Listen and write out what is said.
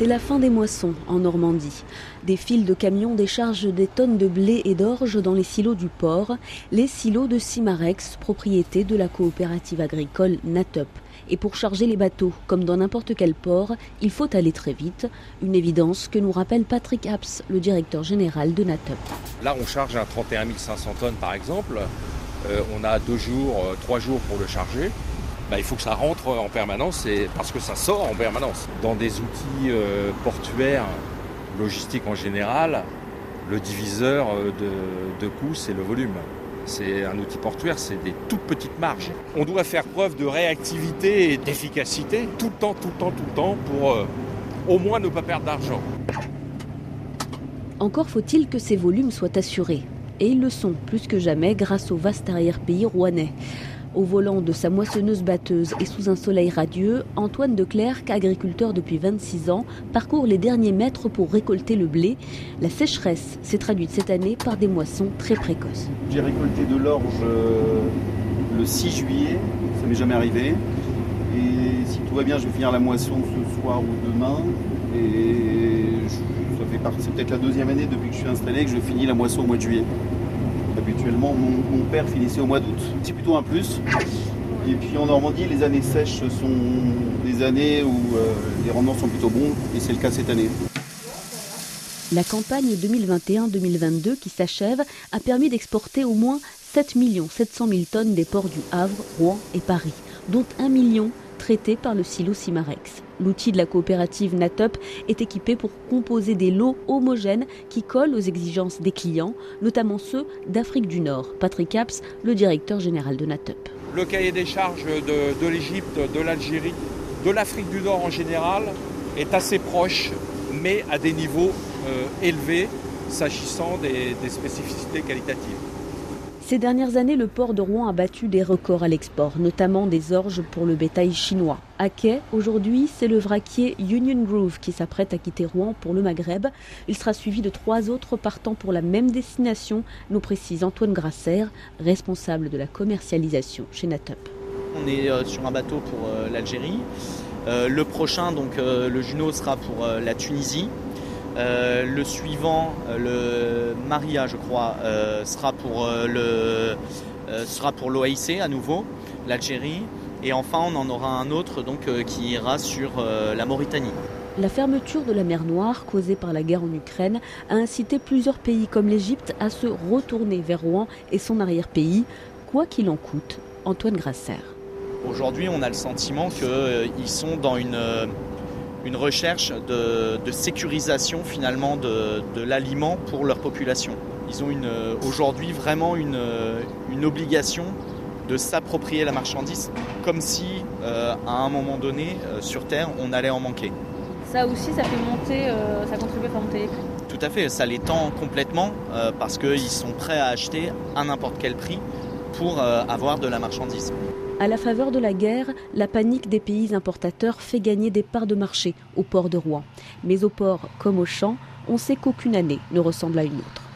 C'est la fin des moissons en Normandie. Des files de camions déchargent des tonnes de blé et d'orge dans les silos du port, les silos de Simarex, propriété de la coopérative agricole Natop. Et pour charger les bateaux, comme dans n'importe quel port, il faut aller très vite. Une évidence que nous rappelle Patrick Apps, le directeur général de Natop. Là, on charge un 31 500 tonnes par exemple. Euh, on a deux jours, euh, trois jours pour le charger. Bah, il faut que ça rentre en permanence et parce que ça sort en permanence. Dans des outils euh, portuaires, logistiques en général, le diviseur de, de coût, c'est le volume. C'est un outil portuaire, c'est des toutes petites marges. On doit faire preuve de réactivité et d'efficacité tout le temps, tout le temps, tout le temps pour au moins ne pas perdre d'argent. Encore faut-il que ces volumes soient assurés. Et ils le sont plus que jamais grâce au vaste arrière-pays rouennais. Au volant de sa moissonneuse batteuse et sous un soleil radieux, Antoine de Clercq, agriculteur depuis 26 ans, parcourt les derniers mètres pour récolter le blé. La sécheresse s'est traduite cette année par des moissons très précoces. J'ai récolté de l'orge euh, le 6 juillet, ça m'est jamais arrivé. Et si tout va bien, je vais finir la moisson ce soir ou demain. Et c'est peut-être la deuxième année depuis que je suis installé que je finis la moisson au mois de juillet. Habituellement, mon, père finissait au mois d'août. C'est plutôt un plus. Et puis en Normandie, les années sèches sont des années où euh, les rendements sont plutôt bons, et c'est le cas cette année. La campagne 2021-2022 qui s'achève a permis d'exporter au moins 7 700 000 tonnes des ports du Havre, Rouen et Paris, dont 1 million traités par le silo Simarex. L'outil de la coopérative Natop est équipé pour composer des lots homogènes qui collent aux exigences des clients, notamment ceux d'Afrique du Nord. Patrick Apps, le directeur général de Natop. Le cahier des charges de, l'Égypte, de l'Algérie, de l'Afrique du Nord en général est assez proche, mais à des niveaux euh, élevés s'agissant des spécificités qualitatives. Ces dernières années, le port de Rouen a battu des records à l'export, notamment des orges pour le bétail chinois. À quai, aujourd'hui, c'est le vraquier Union Groove qui s'apprête à quitter Rouen pour le Maghreb. Il sera suivi de trois autres partant pour la même destination, nous précise Antoine Grasser, responsable de la commercialisation chez Natop. On est euh, sur un bateau pour euh, l'Algérie. Euh, le prochain, donc le Juno, sera pour la Tunisie. Euh, le suivant, euh, le Maria, je crois, euh, sera pour le sera pour l'OAIC à nouveau, l'Algérie. Et enfin, on en aura un autre donc qui ira sur la Mauritanie. La fermeture de la mer Noire, causée par la guerre en Ukraine, a incité plusieurs pays comme l'Égypte à se retourner vers Rouen et son arrière-pays, quoi qu'il en coûte. Antoine Grasser. Aujourd'hui, on a le sentiment qu'ils sont dans une une recherche de, sécurisation finalement de, l'aliment pour leur population. Ils ont aujourd'hui vraiment une, obligation de s'approprier la marchandise comme si euh, à un moment donné euh, sur Terre on allait en manquer. Ça aussi ça fait monter, euh, ça contribue à faire monter les prix. Tout à fait, ça les tend complètement parce qu'ils sont prêts à acheter à n'importe quel prix pour avoir de la marchandise. À la faveur de la guerre, la panique des pays importateurs fait gagner des parts de marché au port de Rouen. Mais au port comme au champ, on sait qu'aucune année ne ressemble à une autre.